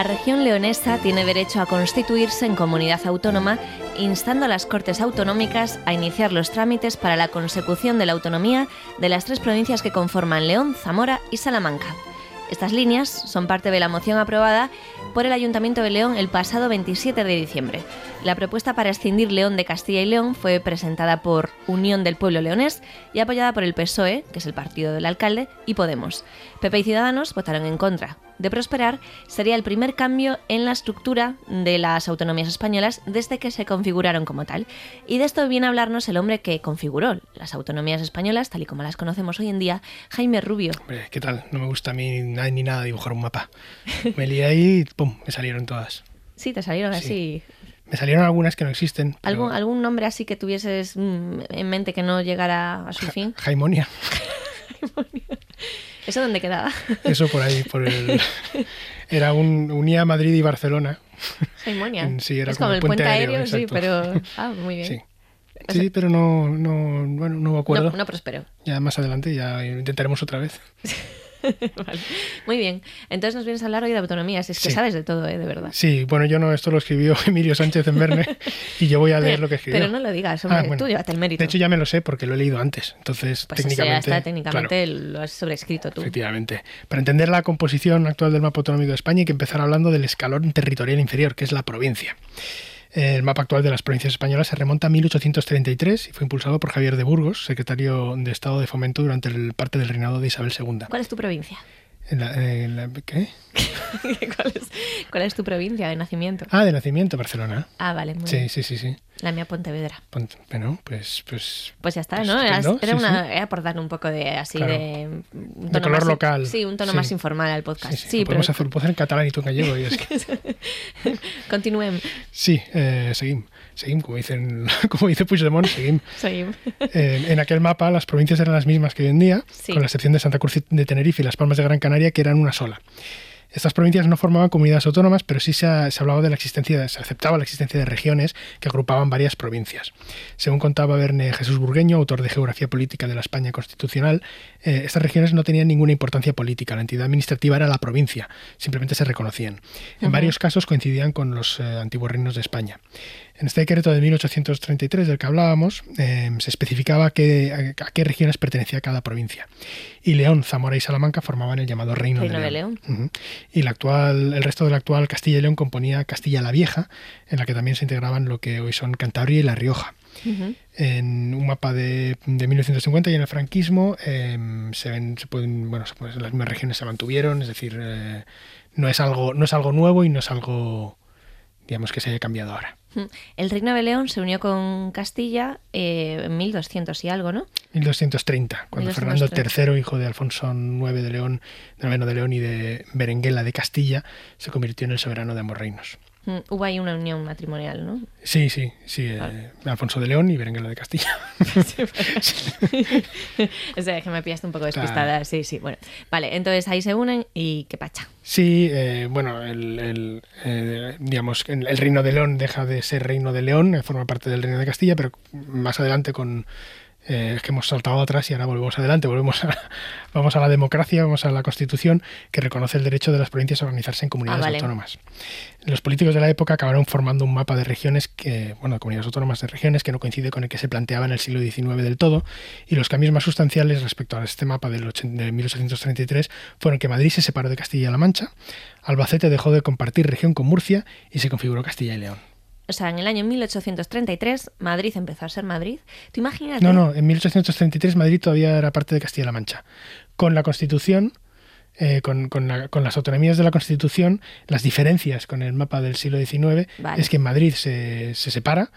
La región leonesa tiene derecho a constituirse en comunidad autónoma, instando a las Cortes Autonómicas a iniciar los trámites para la consecución de la autonomía de las tres provincias que conforman León, Zamora y Salamanca. Estas líneas son parte de la moción aprobada por el Ayuntamiento de León el pasado 27 de diciembre. La propuesta para escindir León de Castilla y León fue presentada por Unión del Pueblo Leonés y apoyada por el PSOE, que es el partido del alcalde, y Podemos. PP y Ciudadanos votaron en contra. De prosperar, sería el primer cambio en la estructura de las autonomías españolas desde que se configuraron como tal. Y de esto viene a hablarnos el hombre que configuró las autonomías españolas, tal y como las conocemos hoy en día, Jaime Rubio. Hombre, ¿qué tal? No me gusta a mí ni nada dibujar un mapa. Me lié ahí y ¡pum! Me salieron todas. Sí, te salieron Sí. así. Me salieron algunas que no existen. pero- ¿Algún, ¿Algún nombre así que tuvieses mm, en mente que no llegara a su fin? Jaimonia. ¿Eso dónde quedaba? Eso por ahí, por el... Era un... Unía Madrid y Barcelona. Jaimonia. Sí, era es como como el puente, puente aéreo, aéreo, sí, pero... Ah, muy bien. Sí. Sí, pero no, no, bueno, no me acuerdo. No, no prosperó. Ya más adelante ya intentaremos otra vez. Vale. Muy bien. Entonces nos vienes a hablar hoy de autonomías. Es que Sí. sabes de todo, ¿eh? De verdad. Sí, bueno, yo no, esto lo escribió Emilio Sánchez en Verne y yo voy a leer lo que escribió. Pero no lo digas, hombre. Ah, bueno. Tú llévate el mérito. De hecho, ya me lo sé porque lo he leído antes. Entonces, pues eso ya técnicamente. está, técnicamente claro, lo has sobrescrito tú. efectivamente. Para entender la composición actual del mapa autonómico de España hay que empezar hablando del escalón territorial inferior, que es la provincia. El mapa actual de las provincias españolas se remonta a 1833 y fue impulsado por Javier de Burgos, secretario de Estado de Fomento durante el parte del reinado de Isabel II. ¿Cuál es tu provincia? En la- en la- ¿Qué? ¿Cuál, es, cuál es tu provincia de nacimiento? Ah, de nacimiento, Barcelona. Ah, vale, muy Sí, bien. sí, sí, sí. La mía Pontevedra. Pon- Bueno, pues, pues Pues ya está, Pues ¿no? Era, era sí, una, era por dar un poco de así Claro. de. un De color más- local. Sí, un tono Sí. más informal al podcast. Sí, Sí, sí, lo pero podemos hacer, puedo hacer en catalán y tú en gallego. y es que- continuem. sí, eh, seguim, seguim, como, dicen, como dice Puigdemont, seguim. Seguim. Eh, en aquel mapa las provincias eran las mismas que hoy en día, Sí. con la excepción de Santa Cruz de Tenerife y Las Palmas de Gran Canaria, que eran una sola. Estas provincias no formaban comunidades autónomas, pero sí se, se hablaba de la existencia, se aceptaba la existencia de regiones que agrupaban varias provincias. Según contaba Verne Jesús Burgueño, autor de Geografía Política de la España Constitucional, eh, estas regiones no tenían ninguna importancia política. La entidad administrativa era la provincia, simplemente se reconocían. En varios casos coincidían con los eh, antiguos reinos de España. En este decreto de 1833 del que hablábamos, eh, se especificaba que- a, a qué regiones pertenecía cada provincia. Y León, Zamora y Salamanca formaban el llamado Reino, Reino de de León. Y la actual, el resto del actual Castilla y León componía Castilla la Vieja, en la que también se integraban lo que hoy son Cantabria y La Rioja. En un mapa de, de 1950 y en el franquismo eh, se ven, se pueden, bueno, se pueden- las mismas regiones se mantuvieron, es decir, eh, no es algo, no es algo nuevo y no es algo, digamos, que se haya cambiado ahora. El Reino de León se unió con Castilla eh, en 1200 y algo, ¿no? 1230, cuando 1230. Fernando III, hijo de Alfonso IX de León, noveno de León y de Berenguela de Castilla, se convirtió en el soberano de ambos reinos. Mm, Hubo ahí una unión matrimonial, ¿no? Sí, sí, sí, eh, Vale. Alfonso de León y Berenguela de Castilla. o sea, que me pillaste un poco despistada. Sí, sí, bueno. Vale, entonces ahí se unen y qué pacha. Sí, eh, bueno, el, el, eh, digamos, el, reino de León deja de ser reino de León, forma parte del reino de Castilla, pero más adelante con... eh, es que hemos saltado atrás y ahora volvemos adelante, volvemos a, vamos a la democracia, vamos a la constitución que reconoce el derecho de las provincias a organizarse en comunidades Ah, vale. autónomas. Los políticos de la época acabaron formando un mapa de regiones que, bueno, de comunidades autónomas de regiones que no coincide con el que se planteaba en el siglo XIX del todo, y los cambios más sustanciales respecto a este mapa del de 1833 fueron que Madrid se separó de Castilla-La Mancha, Albacete dejó de compartir región con Murcia y se configuró Castilla y León. O sea, en el año 1833 Madrid empezó a ser Madrid. ¿Tú imaginas? No, no, en 1833 Madrid todavía era parte de Castilla-La Mancha. Con la Constitución, eh, con, con la- con las autonomías de la Constitución, las diferencias con el mapa del siglo XIX Vale. es que Madrid se, se separa,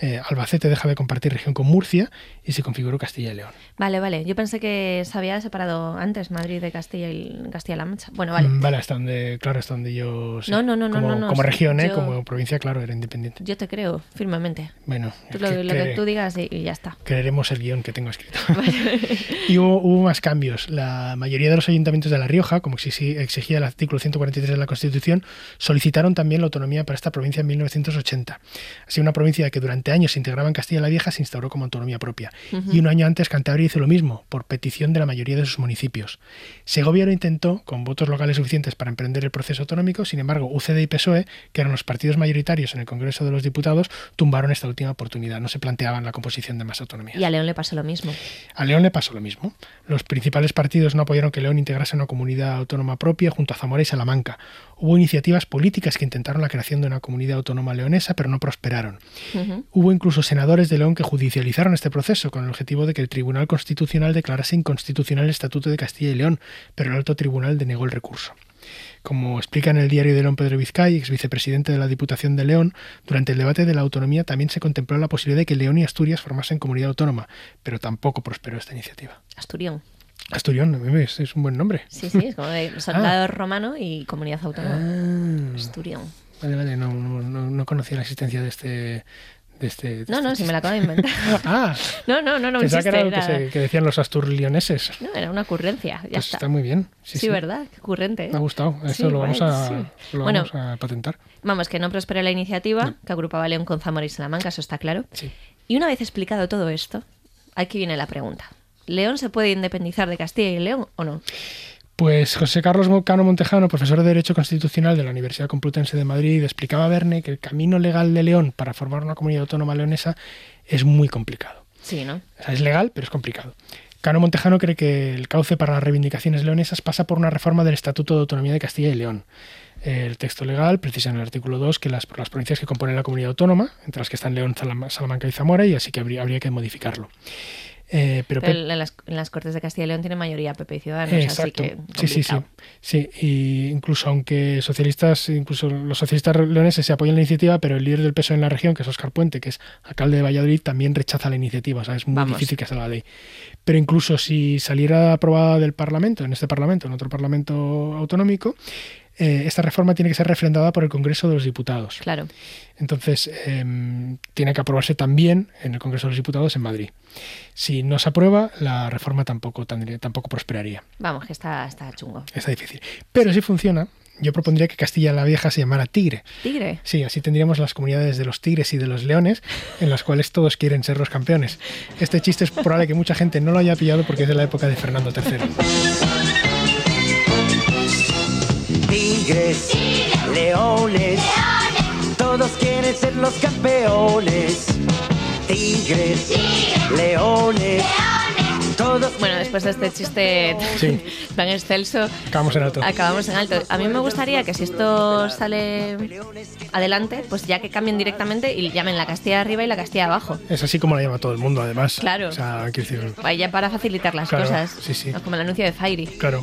eh, Albacete deja de compartir región con Murcia y se configuró Castilla y León. Vale, vale. Yo pensé que se había separado antes Madrid de Castilla y Castilla-La Mancha. Bueno, vale. Mm, Vale, hasta donde, claro, hasta donde yo sé. No, no, no, como, no, no, como región, ¿eh? yo- como provincia, claro, era independiente. Yo te creo firmemente. Bueno, Tú lo, que lo que cre- tú digas y, y ya está. creeremos el guion que tengo escrito. y hubo, hubo más cambios. La mayoría de los ayuntamientos de La Rioja, como exigía el artículo 143 de la Constitución, solicitaron también la autonomía para esta provincia en 1980. Así, una provincia que durante años se integraba en Castilla la Vieja se instauró como autonomía propia. Y un año antes Cantabria hizo lo mismo, por petición de la mayoría de sus municipios. Segovia lo intentó, con votos locales suficientes para emprender el proceso autonómico, sin embargo, UCD y PSOE, que eran los partidos mayoritarios en el Congreso de los Diputados, tumbaron esta última oportunidad. No se planteaban la composición de más autonomías. Y a León le pasó lo mismo. A León le pasó lo mismo. Los principales partidos no apoyaron que León integrase una comunidad autónoma propia junto a Zamora y Salamanca. Hubo iniciativas políticas que intentaron la creación de una comunidad autónoma leonesa, pero no prosperaron. Hubo incluso senadores de León que judicializaron este proceso con el objetivo de que el Tribunal Constitucional declarase inconstitucional el Estatuto de Castilla y León, pero el alto tribunal denegó el recurso. Como explica en el diario de León Pedro Vizcay, ex vicepresidente de la Diputación de León, durante el debate de la autonomía también se contempló la posibilidad de que León y Asturias formasen comunidad autónoma, pero tampoco prosperó esta iniciativa. Asturión. Asturión, es, un buen nombre. Sí, sí, es como de soldado romano y comunidad autónoma. Ah, Asturión. vale, vale, no, no, no- no conocía la existencia de este... De este de No, este no, si me la acabo de inventar. Ah, No, no, no, no pensaba que era lo que, era- se- que decían los asturlioneses. No, era una ocurrencia. Ya Pues está. está muy bien. Sí, Sí, sí. ¿verdad? Qué ocurrente. ¿eh? Me ha gustado. Sí, Eso lo vamos, a, lo Bueno. vamos a patentar. Vamos, que no prosperó la iniciativa que agrupaba León con Zamora y Salamanca, eso está claro. Y una vez explicado todo esto, aquí viene la pregunta. ¿León se puede independizar de Castilla y León o no? Pues José Carlos Cano Montejano, profesor de Derecho Constitucional de la Universidad Complutense de Madrid, explicaba a Verne que el camino legal de León para formar una comunidad autónoma leonesa es muy complicado. Sí, ¿no? O sea, es legal, pero es complicado. Cano Montejano cree que el cauce para las reivindicaciones leonesas pasa por una reforma del Estatuto de Autonomía de Castilla y León. El texto legal precisa en el artículo 2 que las, las provincias que componen la comunidad autónoma, entre las que están León, Salam- Salamanca y Zamora, y así que habría, habría que modificarlo. Eh, pero en las, en las Cortes de Castilla y León tiene mayoría PP y Ciudadanos, Exacto. así que sí, sí, sí. Sí, y incluso aunque socialistas, incluso los socialistas leoneses se apoyan la iniciativa, pero el líder del PSOE en la región, que es Óscar Puente, que es alcalde de Valladolid, también rechaza la iniciativa. O sea, es muy Vamos. difícil que salga la ley. Pero incluso si saliera aprobada del Parlamento, en este Parlamento, en otro Parlamento autonómico, eh, esta reforma tiene que ser refrendada por el Congreso de los Diputados. Claro. Entonces, em, tiene que aprobarse también en el Congreso de los Diputados en Madrid. Si no se aprueba, la reforma tampoco, tendría, tampoco prosperaría. Vamos, que está, está chungo. Está difícil. Pero si funciona, yo propondría que Castilla la Vieja se llamara Tigre. Tigre. Sí, así tendríamos las comunidades de los tigres y de los leones, en las cuales todos quieren ser los campeones. Este chiste es probable que mucha gente no lo haya pillado porque es de la época de Fernando III. Tigres, leones, todos quieren ser los campeones. Tigres, leones, todos Bueno, después de este chiste Sí. tan excelso, Acabamos en alto. acabamos en alto. A mí me gustaría que si esto sale adelante, pues ya que cambien directamente y llamen la Castilla de arriba y la Castilla de abajo. Es así como la llama todo el mundo, además. Claro. O sea, quiero decir, Vaya para facilitar las Claro, cosas. sí, sí. Como el anuncio de Fairy. claro.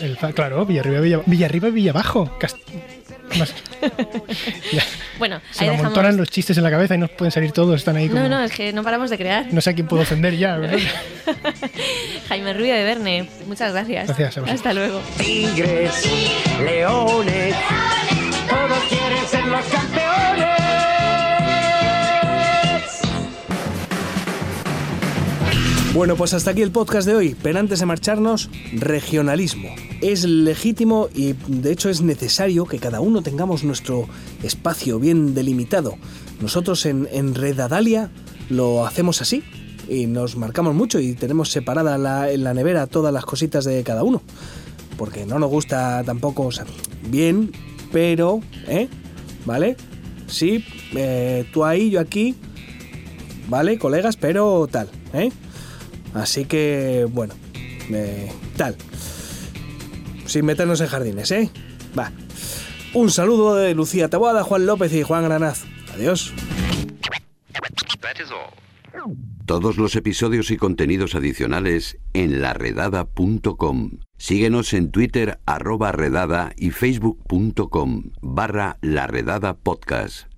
El, claro, Villarriba, Villa, Villarriba, Villabajo. Cast- más- Ya, Bueno, Se ahí me dejamos. amontonan los chistes en la cabeza y no pueden salir todos, están ahí como... No, no, es que no paramos de crear. No sé a quién puedo ofender ya. ¿verdad? Jaime Rubio de Verne, muchas gracias. Gracias a vosotros. Hasta luego. tigres, leones, Bueno, pues hasta aquí el podcast de hoy, pero antes de marcharnos, regionalismo. Es legítimo y de hecho es necesario que cada uno tengamos nuestro espacio bien delimitado. Nosotros en, en Redadalia lo hacemos así y nos marcamos mucho y tenemos separada la- en la nevera todas las cositas de cada uno. Porque no nos gusta tampoco, o sea, bien, pero, ¿eh? ¿Vale? Sí, eh, tú ahí, yo aquí, ¿vale, colegas? Pero tal, ¿eh? Así que, bueno, eh, tal. Sin meternos en jardines, ¿eh? Va. Un saludo de Lucía Taboada, Juan López y Juan Granaz. Adiós. Todos los episodios y contenidos adicionales en laredada.com. Síguenos en Twitter arroba redada y facebook.com barra laredada podcast.